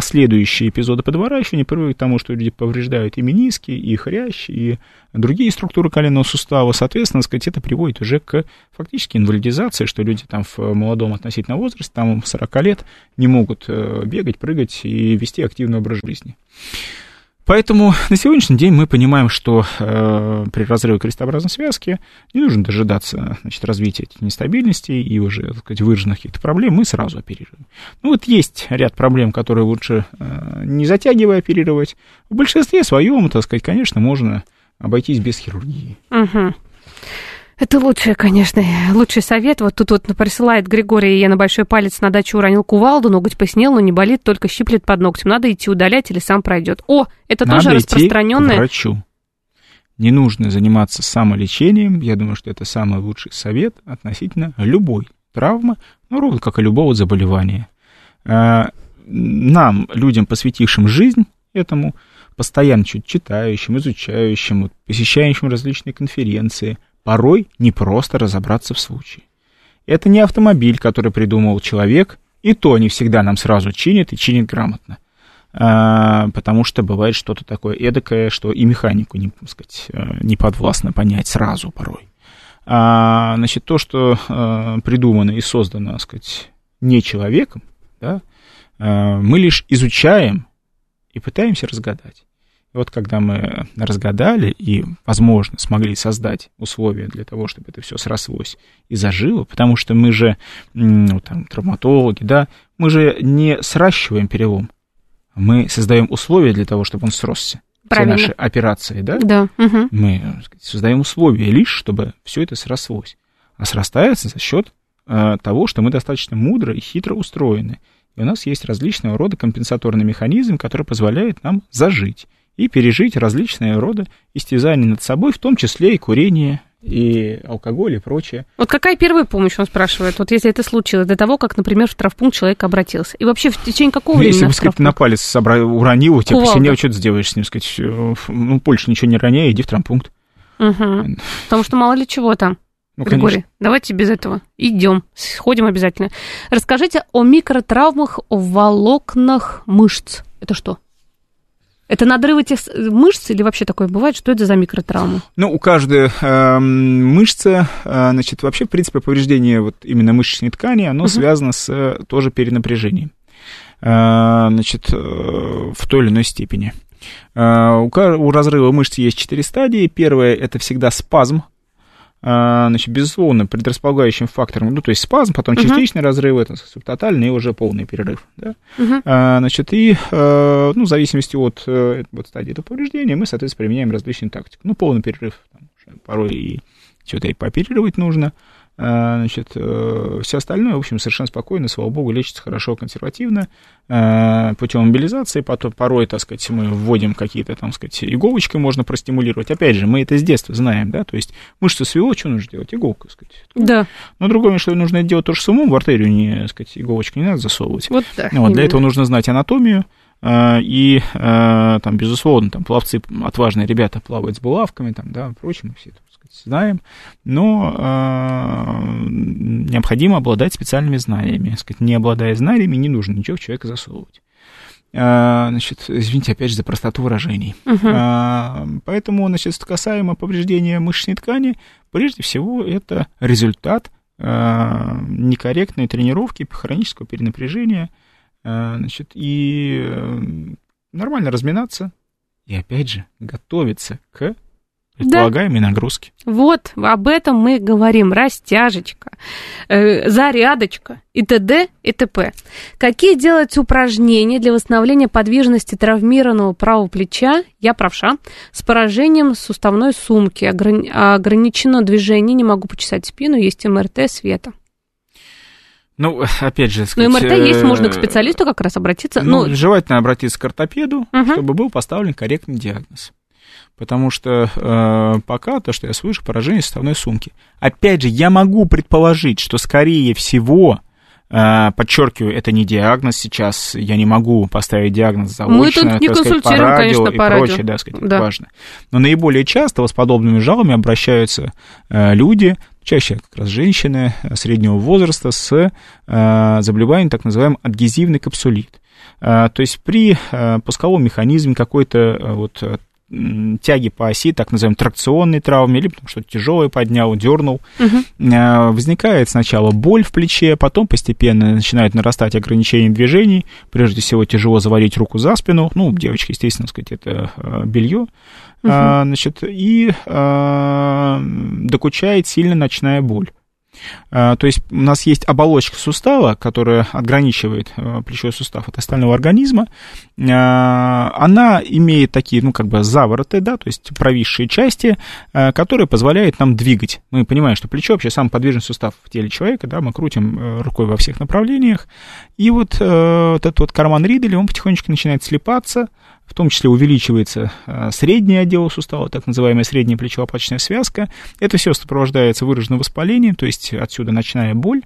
последующие эпизоды эпизоды подворачивания приводят к тому, что люди повреждают и мениски, и хрящ, и другие структуры коленного сустава. Соответственно, сказать, это приводит уже к фактически инвалидизации, что люди там в молодом относительно возрасте, там 40 лет, не могут э, бегать, прыгать и вести активный образ жизни. Поэтому на сегодняшний день мы понимаем, что э, при разрыве крестообразной связки не нужно дожидаться значит, развития этих нестабильностей и уже так сказать, выраженных каких-то проблем, мы сразу оперируем. Ну вот есть ряд проблем, которые лучше э, не затягивая оперировать. В большинстве своем, так сказать, конечно, можно обойтись без хирургии. Угу. Это лучший, конечно, лучший совет. Вот тут вот присылает Григорий, я на большой палец на дачу уронил кувалду, ноготь поснел, но не болит, только щиплет под ногтем. Надо идти удалять или сам пройдет. О, это Надо тоже распространенное. К врачу. Не нужно заниматься самолечением. Я думаю, что это самый лучший совет относительно любой травмы, ну, ровно как и любого заболевания. А, нам, людям, посвятившим жизнь этому, постоянно чуть читающим, изучающим, посещающим различные конференции, порой не просто разобраться в случае. Это не автомобиль, который придумал человек, и то не всегда нам сразу чинит и чинит грамотно. А, потому что бывает что-то такое эдакое, что и механику не, сказать, э, не подвластно понять сразу порой. А, значит, то, что а, придумано и создано, так сказать, не человеком, да, а, мы лишь изучаем и пытаемся разгадать. И вот когда мы разгадали и, возможно, смогли создать условия для того, чтобы это все срослось и зажило, потому что мы же, ну, там, травматологи, да, мы же не сращиваем перелом, Мы создаем условия для того, чтобы он сросся. Правильно. Все наши операции, да? Да. Угу. Мы так сказать, создаем условия лишь, чтобы все это срослось. А срастается за счет э, того, что мы достаточно мудро и хитро устроены. И у нас есть различного рода компенсаторный механизм, который позволяет нам зажить и пережить различные рода истязания над собой, в том числе и курение, и алкоголь и прочее. Вот какая первая помощь, он спрашивает, вот если это случилось, до того, как, например, в травмпункт человек обратился? И вообще в течение какого Ну, времени? если бы, сказать, на палец собра... уронил, Кувалда. посильнее, что ты сделаешь с ним, сказать, ну, больше ничего не роняй, иди в травмпункт. Мгм. Потому что мало ли чего там. Ну, Григорий, конечно. давайте без этого. Идем, сходим обязательно. Расскажите о микротравмах в волокнах мышц. Это что? Это надрывы тех с- мышц или вообще такое бывает? Что это за микротравма? Ну, у каждой эм, мышцы, э, значит, вообще, в принципе, повреждение вот именно мышечной ткани, оно связано с э, тоже перенапряжением, Э, значит, э, в той или иной степени. Э, у, разрыва мышц есть четыре стадии. Первая – это всегда спазм, Э, значит, безусловно, предрасполагающим фактором, ну, то есть спазм, потом частичный разрыв, это субтотальный и уже полный перерыв, да. Мгм. А, Значит, и, э, ну, в зависимости от э, вот стадии этого повреждения, мы, соответственно, применяем различные тактики. Ну, полный перерыв, там, порой и что-то и пооперировать нужно. А, Значит, э, все остальное, в общем, совершенно спокойно, слава богу, лечится хорошо, консервативно, э, путем мобилизации, потом порой, так сказать, мы вводим какие-то, там, сказать, иголочкой можно простимулировать. Опять же, мы это с детства знаем, да, то есть мышцу свело, что нужно делать? Иголку, так сказать. Да, Но другое, что нужно делать тоже с умом, в артерию не, так сказать, иголочкой не надо засовывать. вот так. Ну, Вот, для этого нужно знать анатомию, э, и э, там, безусловно, там пловцы, отважные ребята плавают с булавками, там, да, прочим, мы все это, знаем, но э, необходимо обладать специальными знаниями. Сказать, не обладая знаниями, не нужно ничего в человека засовывать. Э, Значит, извините, опять же, за простоту выражений. А, Поэтому, значит, касаемо повреждения мышечной ткани, прежде всего, это результат э, некорректной тренировки, хронического перенапряжения, значит, и э, нормально разминаться, и, опять же, готовиться к предполагаемой нагрузке. Вот об этом мы говорим. Растяжечка, э, зарядочка и т.д. и т.п. Какие делать упражнения для восстановления подвижности травмированного правого плеча, я правша, с поражением суставной сумки, ограни- ограничено движение, не могу почесать спину, есть МРТ света. Ну, опять же, так Ну, сказать, МРТ есть, э, можно к специалисту как раз обратиться. Ну, Ну, желательно обратиться к ортопеду, Мгм. чтобы был поставлен корректный диагноз. Потому что э, пока то, что я слышу, поражение суставной сумки. Опять же, я могу предположить, что скорее всего, э, подчеркиваю, это не диагноз сейчас, я не могу поставить диагноз заочно, Мы тут не сказать, по консультируем, радио конечно, и по радио. прочее, да, сказать, Да. важно. Но наиболее часто с подобными жалобами обращаются э, люди, чаще как раз женщины э, среднего возраста с э, заболеванием так называемый адгезивный капсулит. Э, То есть при э, пусковом механизме какой-то вот тяги по оси, так называемой тракционной травме, или потому что тяжелое поднял, дернул, э, возникает сначала боль в плече, потом постепенно начинает нарастать ограничение движений, прежде всего тяжело заварить руку за спину, ну, девочки, естественно, сказать, это э, белье, А, значит, и а, докучает сильно ночная боль. А, То есть у нас есть оболочка сустава, которая отграничивает э, плечевой сустав от остального организма. А, Она имеет такие, ну, как бы завороты, да, то есть провисшие части, э, которые позволяют нам двигать. Мы понимаем, что плечо вообще самый подвижный сустав в теле человека, да, мы крутим э, рукой во всех направлениях. И вот вот этот вот карман Риделя, он потихонечку начинает слепаться, в том числе увеличивается э, средний отдел сустава, так называемая средняя плечево-лопаточная связка. Это все сопровождается выраженным воспалением, то есть отсюда ночная боль.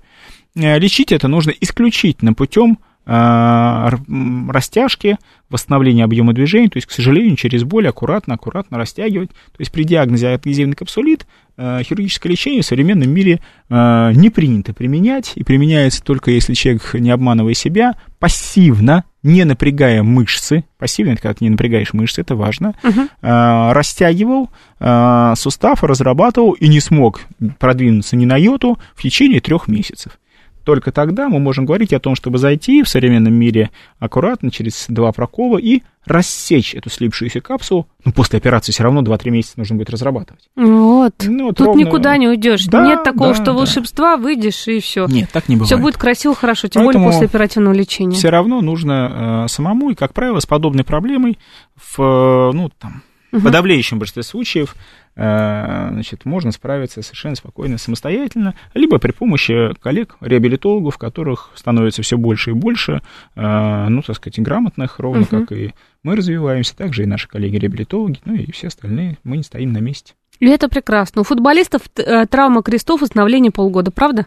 Э, Лечить это нужно исключительно путем растяжки, восстановления объема движения, то есть, к сожалению, через боль аккуратно, аккуратно растягивать. То есть при диагнозе адгезивный капсулит э, хирургическое лечение в современном мире э, не принято применять, и применяется только если человек, не обманывая себя, пассивно, не напрягая мышцы, пассивно, это как не напрягаешь мышцы, это важно, э, растягивал э, сустав, разрабатывал и не смог продвинуться ни на йоту в течение трех месяцев. Только тогда мы можем говорить о том, чтобы зайти в современном мире аккуратно через два прокола и рассечь эту слипшуюся капсулу. Ну, после операции все равно 2-3 месяца нужно будет разрабатывать. Вот. Ну, вот Тут ровно... никуда не уйдешь. Да, Нет такого, да, что да. волшебства, выйдешь и все. Нет, так не бывает. Все будет красиво, хорошо, тем Поэтому более после оперативного лечения. Все равно нужно э, самому, и, как правило, с подобной проблемой в, э, ну, там, угу. подавляющем большинстве случаев значит, можно справиться совершенно спокойно самостоятельно, либо при помощи коллег-реабилитологов, которых становится все больше и больше, э, ну, так сказать, грамотных, ровно угу. как и мы развиваемся, также и наши коллеги-реабилитологи, ну и все остальные, мы не стоим на месте. И это прекрасно. У футболистов э, травма крестов, восстановление полгода, правда?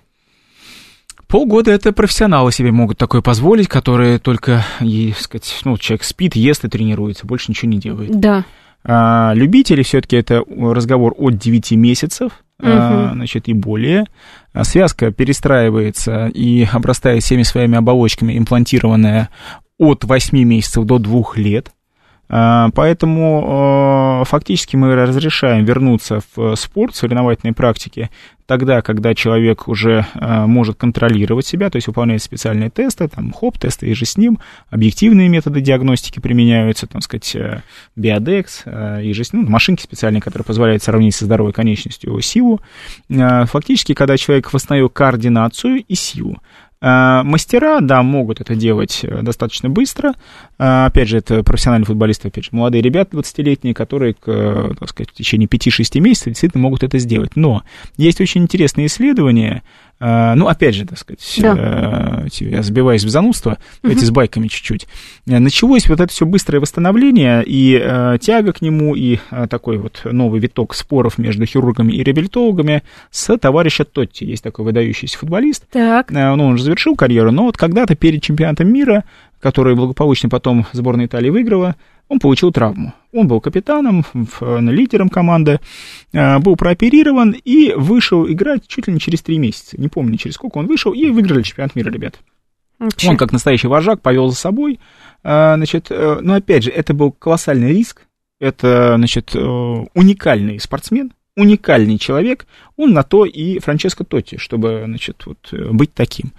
Полгода это профессионалы себе могут такое позволить, которые только, и, сказать, ну, человек спит, ест и тренируется, больше ничего не делает. Да. А, любители все-таки это разговор от 9 месяцев, угу. а, значит, и более. А связка перестраивается и обрастает всеми своими оболочками, имплантированная от 8 месяцев до 2 лет. А, поэтому фактически мы разрешаем вернуться в спорт, соревновательной практике, тогда, когда человек уже может контролировать себя, то есть выполняет специальные тесты, там, хоп-тесты и же с ним, объективные методы диагностики применяются, там, сказать, э, биодекс, э, и же с ним, машинки специальные, которые позволяют сравнить со здоровой конечностью силу. Фактически, когда человек восстановил координацию и силу, Э, мастера, да, могут это делать э, достаточно быстро. Э, опять же, это профессиональные футболисты, опять же, молодые ребята 20-летние, которые, так сказать, в течение 5-6 месяцев действительно могут это сделать. Но есть очень интересные исследования, ну, опять же, так сказать, да. Э, я сбиваюсь в занудство, угу. с байками чуть-чуть. Э, началось вот это все быстрое восстановление и э, тяга к нему, и такой вот новый виток споров между хирургами и реабилитологами с товарища Тотти. Есть такой выдающийся футболист. Так. Ну, он уже завершил карьеру, но вот когда-то перед чемпионатом мира, который благополучно потом сборная Италии выиграла, он получил травму. Он был капитаном, лидером команды, э, был прооперирован и вышел играть чуть ли не через три месяца. Не помню, через сколько он вышел, и выиграли чемпионат мира, ребят. Вообще. Он, как настоящий вожак, повел за собой. Э, значит, э, но опять же, это был колоссальный риск. Это, значит, уникальный спортсмен, уникальный человек, он на то и Франческо Тотти, чтобы, значит, вот, быть таким.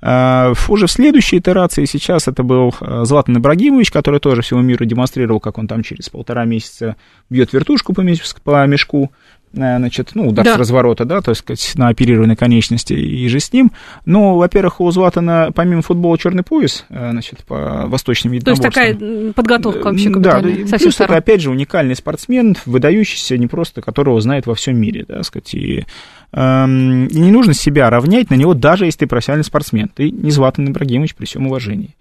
А, уже в следующей итерации сейчас это был а, Златан Ибрагимович, который тоже всему миру демонстрировал, как он там через полтора месяца бьет вертушку по мешку, Э, значит, ну, удар да. с разворота, да, то есть на оперированной конечности и же с ним. Но, во-первых, у Златана помимо футбола черный пояс, э, значит, по восточным единоборствам. То есть такая подготовка вообще Да, плюс это, опять же, уникальный спортсмен, выдающийся, не просто которого знает во всем мире, да, сказать, и эм, и не нужно себя равнять на него, даже если ты профессиональный спортсмен. Ты не Златан Ибрагимович при всем уважении.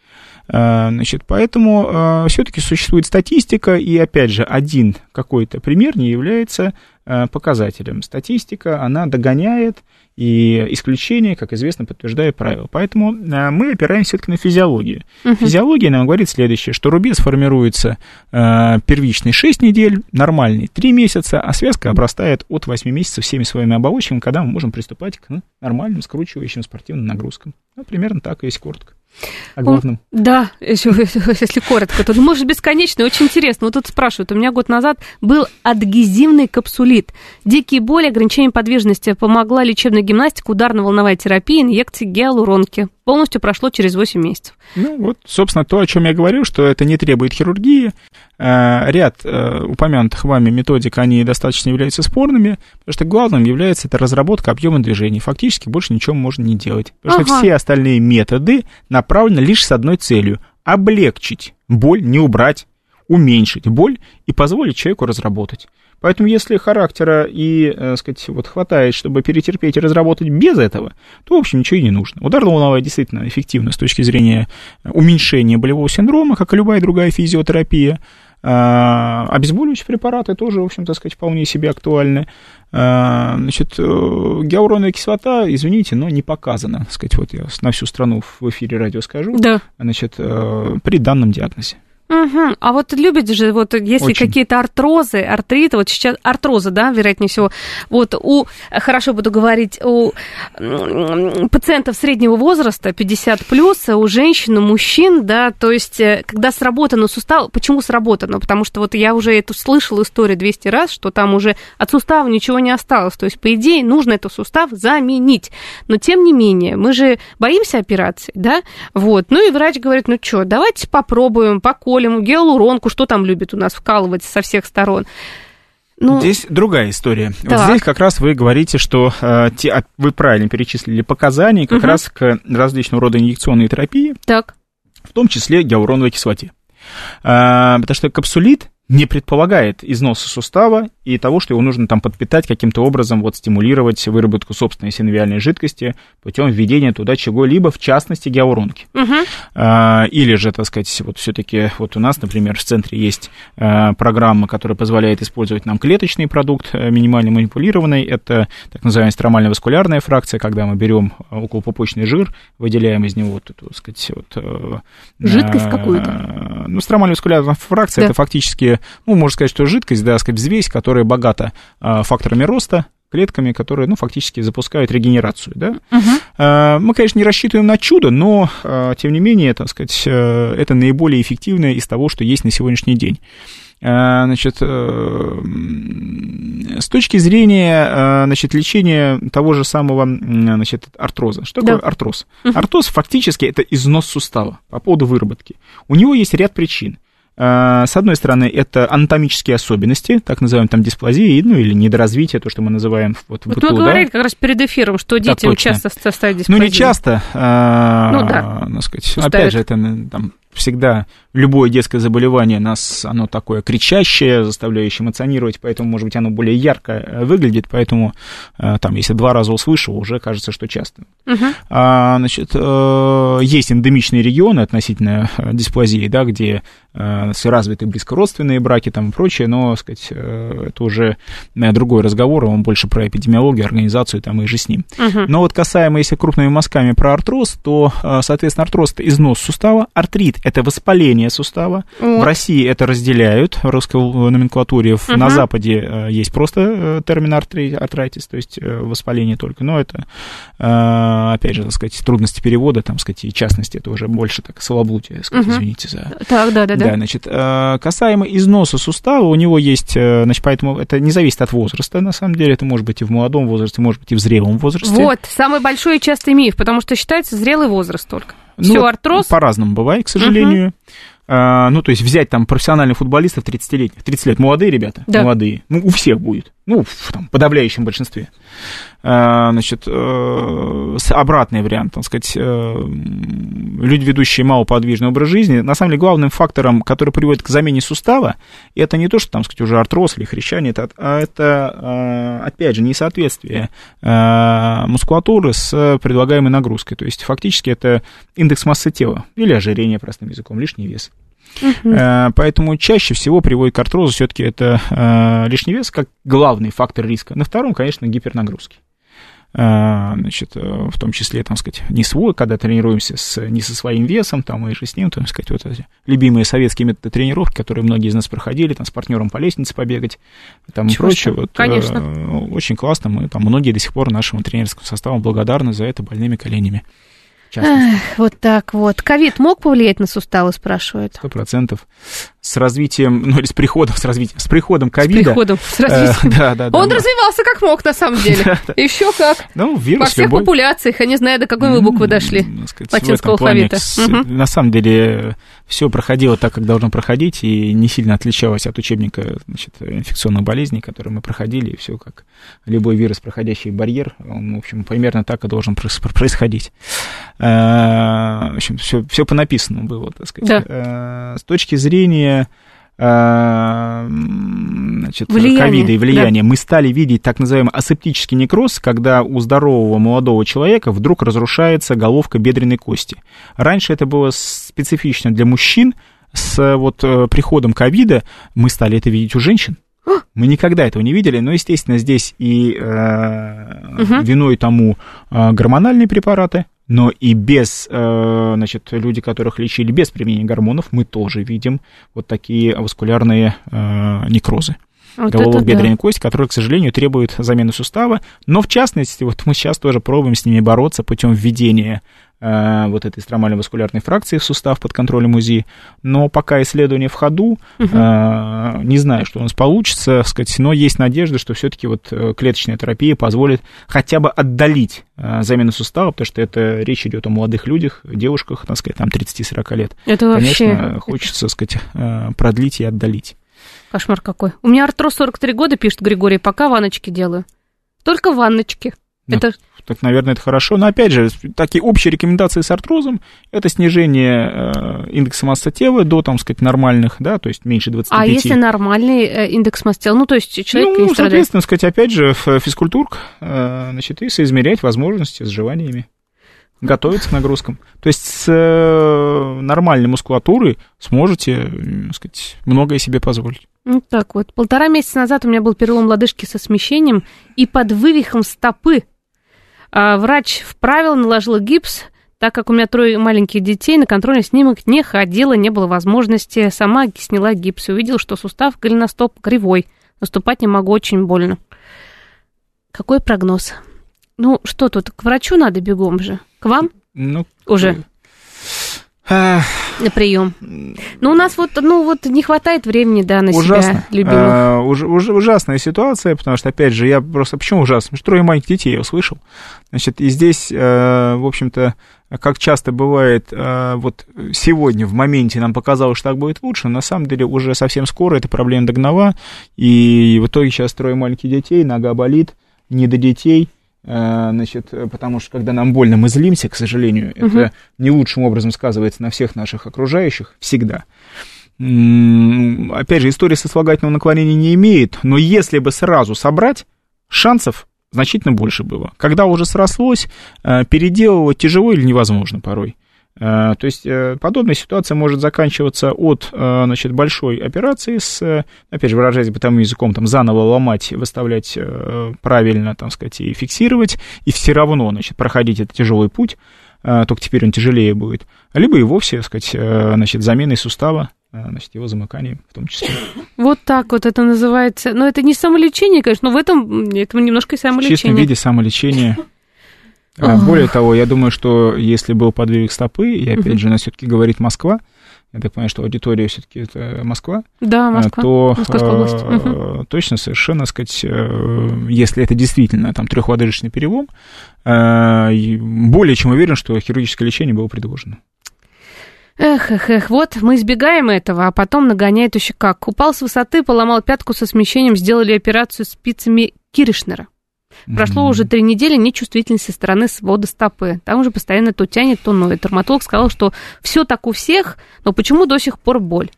Э, значит, поэтому э, все-таки существует статистика, и опять же, один какой-то пример не является э, показателем. Статистика, она догоняет, и исключение, как известно, подтверждает правило. Поэтому мы опираемся все-таки на физиологию. Угу. Физиология нам говорит следующее, что рубец формируется первичный 6 недель, нормальный 3 месяца, а связка обрастает от 8 месяцев всеми своими оболочками, когда мы можем приступать к нормальным скручивающим спортивным нагрузкам. Ну, примерно так и есть коротко о главном. Да, еще, если коротко, то может бесконечно, очень интересно. Вот тут спрашивают, у меня год назад был адгезивный капсулит. Дикие боли, ограничение подвижности. Помогла лечебная гимнастика, ударно-волновая терапия, инъекции гиалуронки полностью прошло через 8 месяцев. Ну, вот, собственно, то, о чем я говорил, что это не требует хирургии. Э, ряд э, упомянутых вами методик, они достаточно являются спорными, потому что главным является это разработка объема движений. Фактически больше ничего можно не делать. Потому ага. что все остальные методы направлены лишь с одной целью – облегчить боль, не убрать, уменьшить боль и позволить человеку разработать. Поэтому если характера и, так э, сказать, вот хватает, чтобы перетерпеть и разработать без этого, то, в общем, ничего и не нужно. Ударно-волновая действительно эффективна с точки зрения уменьшения болевого синдрома, как и любая другая физиотерапия. А, обезболивающие препараты тоже, в общем, так сказать, вполне себе актуальны. А, значит, э, гиалуроновая кислота, извините, но не показана, так сказать, вот я на всю страну в эфире радио скажу, да. значит, э, при данном диагнозе. Угу. А вот любят же, вот если Очень. какие-то артрозы, артриты, вот сейчас артрозы, да, вероятнее всего, вот у, хорошо буду говорить, у пациентов среднего возраста, 50 плюс, у женщин, у мужчин, да, то есть, э, когда сработано сустав, почему сработано? Потому что вот я уже эту слышала историю 200 раз, что там уже от сустава ничего не осталось, то есть, по идее, нужно этот сустав заменить. Но, тем не менее, мы же боимся операции, да, вот, ну и врач говорит, ну что, давайте попробуем, поколем, гиалуронку, что там любят у нас вкалывать со всех сторон. Ну, Здесь другая история. Вот Так. здесь как раз вы говорите, что э, те, а, вы правильно перечислили показания как Мгм. раз к различного рода инъекционной терапии, так. в том числе гиалуроновой кислоте. А, потому что капсулит не предполагает износа сустава и того, что его нужно там подпитать каким-то образом, вот стимулировать выработку собственной синовиальной жидкости путем введения туда чего-либо, в частности гиалуронки. Мгм. А, Или же, так сказать, вот все-таки вот у нас, например, в центре есть а, программа, которая позволяет использовать нам клеточный продукт, э, минимально манипулированный. Это так называемая стромально-васкулярная фракция, когда мы берем а, околопупочный жир, выделяем из него вот так сказать, вот... э, Жидкость а, какую-то? Ну, стромально-васкулярная фракция, Да. это фактически, ну, можно сказать, что жидкость, да, сказать, взвесь, которая богата а, факторами роста, клетками, которые, ну, фактически запускают регенерацию, да. Э, Мы, конечно, не рассчитываем на чудо, но, э, тем не менее, так сказать, э, это наиболее эффективное из того, что есть на сегодняшний день. Значит, э, с точки зрения, значит, лечения того же самого, значит, артроза. Что такое Да. артроз? Артроз фактически это износ сустава по поводу выработки. У него есть ряд причин. Э, С одной стороны, это анатомические особенности, так называемые там дисплазии, ну или недоразвитие, то, что мы называем вот в Вот быту, мы да. говорили как раз перед эфиром, что детям точно. часто составить Ну, не часто, а, Ну, да. так сказать, опять же, это там, всегда любое детское заболевание нас, оно такое кричащее, заставляющее эмоционировать, поэтому, может быть, оно более ярко э, выглядит, поэтому, э, там, если два раза услышал, уже кажется, что часто. Мгм. А, значит, э, есть эндемичные регионы относительно дисплазии, да, где с- развиты близкородственные браки там и прочее, но, так сказать, это уже другой разговор, он больше про эпидемиологию, организацию там и же с ним. Мгм. Но вот касаемо, если крупными мазками про артроз, то, соответственно, артроз – это износ сустава, артрит – это воспаление сустава. Вот. В России это разделяют в русской номенклатуре. В- На. Западе э, есть просто э, термин артри- артрайтис, то есть э, воспаление только. Но это, опять же, так сказать, трудности перевода, там, сказать, и частности, это уже больше так так сказать, Мгм. извините за Так, да, да, да. да, значит, касаемо износа сустава, у него есть, значит, поэтому это не зависит от возраста, на самом деле, это может быть и в молодом возрасте, может быть и в зрелом возрасте. Вот, самый большой и частый миф, потому что считается зрелый возраст только. Ну, Все, артроз. По-разному бывает, к сожалению. А, ну, то есть взять там профессиональных футболистов 30-летних. 30 лет, молодые ребята, Да. молодые. Ну, у всех будет. Ну, в там, подавляющем большинстве. А, значит, э, обратный вариант, так сказать, э, люди, ведущие малоподвижный образ жизни, на самом деле главным фактором, который приводит к замене сустава, это не то, что там, сказать, уже артроз или хрящание, это, а это, опять же, несоответствие мускулатуры с предлагаемой нагрузкой. То есть, фактически, это индекс массы тела или ожирение, простым языком, лишний вес. Э, Поэтому чаще всего приводит к артрозу все-таки это э, лишний вес как главный фактор риска. На втором, конечно, гипернагрузки. Э, Значит, в том числе, там сказать, не свой, когда тренируемся с, не со своим весом, там, и же с ним, там сказать, вот эти любимые советские методы тренировки, которые многие из нас проходили, там, с партнером по лестнице побегать, там, и Чего прочее. что? Вот, Конечно. э, очень классно, мы там, многие до сих пор нашему тренерскому составу благодарны за это больными коленями. Эх, вот так вот. Ковид мог повлиять на суставы, спрашивают. Сто процентов. С развитием, ну или с приходом, с развитием, с приходом С ковида. приходом, с э, развитием. да, да, да. Он да. развивался как мог, на самом деле. Да, да. Еще как. Ну, Во вирус всех любой. популяциях, я не знаю, до какой вы буквы дошли. Сказать, в латинского алфавита. с-. На самом деле все проходило так, как должно проходить, и не сильно отличалось от учебника значит, инфекционных болезней, которые мы проходили, и все как любой вирус, проходящий барьер, он, в общем, примерно так и должен происходить. Э, В общем, все, все по написанному было, так сказать. Э, С точки зрения э, м, значит, Влияние, ковида и влияния, мы стали видеть так называемый асептический некроз, когда у здорового молодого человека вдруг разрушается головка бедренной кости. Раньше это было специфично для мужчин, с вот э, приходом ковида мы стали это видеть у женщин. Мы никогда этого не видели, но, естественно, здесь и э, угу. виной тому э, гормональные препараты, но и без, э, значит, люди, которых лечили без применения гормонов, мы тоже видим вот такие васкулярные э, некрозы. Вот головок-бедренной да. кости, которые, к сожалению, требуют замены сустава. Но, в частности, вот мы сейчас тоже пробуем с ними бороться путем введения вот этой стромально-васкулярной фракции в сустав под контролем УЗИ. Но пока исследование в ходу, угу. э, не знаю, что у нас получится, сказать, но есть надежда, что все-таки вот э, клеточная терапия позволит хотя бы отдалить э, замену сустава, потому что это речь идет о молодых людях, девушках, так сказать, там 30-40 лет. Это Конечно, вообще... хочется, так сказать, э, продлить и отдалить. Кошмар какой. У меня артроз 43 года, пишет Григорий, пока ванночки делаю. Только ванночки. Ну, это... Так, наверное, это хорошо. Но, опять же, такие общие рекомендации с артрозом – это снижение э, индекса массы тела до, там, сказать, нормальных, да, то есть меньше 25. А если нормальный э, индекс массы тела? Ну, то есть человек Ну, не соответственно, сказать, опять же, физкультург, э, значит, и соизмерять возможности с желаниями готовиться к нагрузкам. То есть с э, нормальной мускулатурой сможете, так сказать, многое себе позволить. Ну так вот. Полтора месяца назад у меня был перелом лодыжки со смещением и под вывихом стопы. А врач вправил, наложил гипс, так как у меня трое маленьких детей, на контрольный снимок не ходила, не было возможности. Сама сняла гипс и увидела, что сустав голеностоп кривой. Наступать не могу, очень больно. Какой прогноз? Ну, что тут, к врачу надо бегом же. К вам? Ну, уже. На прием. Ну, у нас вот, ну, вот не хватает времени, да, на ужасно. себя любимых. А, уж, уж, ужасная ситуация, потому что, опять же, я просто... Почему ужасно? Потому что трое маленьких детей я услышал. Значит, и здесь, э, в общем-то, как часто бывает, э, вот сегодня в моменте нам показалось, что так будет лучше, но на самом деле уже совсем скоро эта проблема догнала, и в итоге сейчас трое маленьких детей, нога болит, не до детей, значит, потому что когда нам больно, мы злимся, к сожалению, угу. это не лучшим образом сказывается на всех наших окружающих всегда. Опять же, история сослагательного наклонения не имеет, но если бы сразу собрать, шансов значительно больше было. Когда уже срослось, э, переделывать тяжело или невозможно порой. Э, то есть э, подобная ситуация может заканчиваться от э, значит, большой операции с, опять же, выражаясь бытовым языком, там, заново ломать, выставлять правильно, там сказать, и фиксировать, и все равно, значит, проходить этот тяжелый путь, только теперь он тяжелее будет, либо и вовсе, так сказать, значит, заменой сустава, значит, его замыканием в том числе. Вот так вот это называется. Но это не самолечение, конечно, но в этом, это немножко и самолечение. В чистом виде самолечение. А, более того, я думаю, что если был подвиг стопы, и опять же, она все-таки говорит Москва, я так понимаю, что аудитория все-таки это Москва, да, Москва. то э, точно совершенно, сказать, э, если это действительно там трехлодыжечный перелом, э, более чем уверен, что хирургическое лечение было предложено. Эх, эх, эх, вот мы избегаем этого, а потом нагоняет еще как. Упал с высоты, поломал пятку со смещением, сделали операцию спицами Киришнера. Прошло mm-hmm. уже три недели нечувствительности со стороны свода стопы. Там уже постоянно то тянет, то ноет. Травматолог сказал, что все так у всех, но почему до сих пор боль?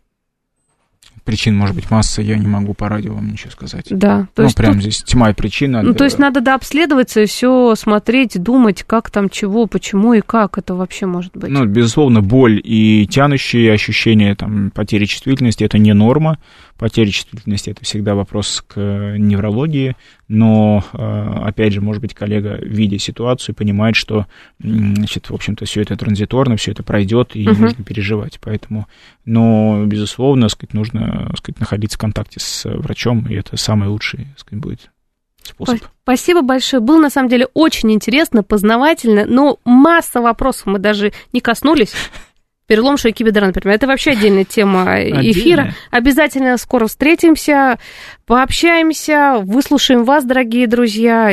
Причин может быть масса, я не могу по радио вам ничего сказать. Да, то ну, есть прям тут... здесь тьма и причина. Ну, то есть надо дообследоваться и все смотреть, думать, как там, чего, почему и как это вообще может быть. Ну, безусловно, боль и тянущие ощущения там, потери чувствительности – это не норма. Потеря чувствительности – это всегда вопрос к неврологии, но, э, опять же, может быть, коллега, видя ситуацию, понимает, что, значит, в общем-то, все это транзиторно, все это пройдет, и не uh нужно переживать. Поэтому, но, безусловно, сказать, нужно сказать, находиться в контакте с врачом, и это самый лучший сказать, будет способ. Спасибо большое. Было, на самом деле, очень интересно, познавательно, но масса вопросов мы даже не коснулись. Перелом шейки бедра, например. Это вообще отдельная тема эфира. Отдельная. Обязательно скоро встретимся, пообщаемся, выслушаем вас, дорогие друзья,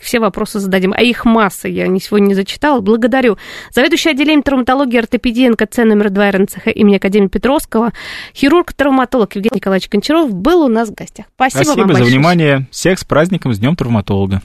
все вопросы зададим. А их масса, я сегодня не зачитала. Благодарю. Заведующий отделением травматологии ортопедии НКЦ номер 2 РНЦХ имени Академии Петровского, хирург-травматолог Евгений Николаевич Гончаров был у нас в гостях. Спасибо, Спасибо вам за большое. внимание. Всех с праздником, с Днем травматолога.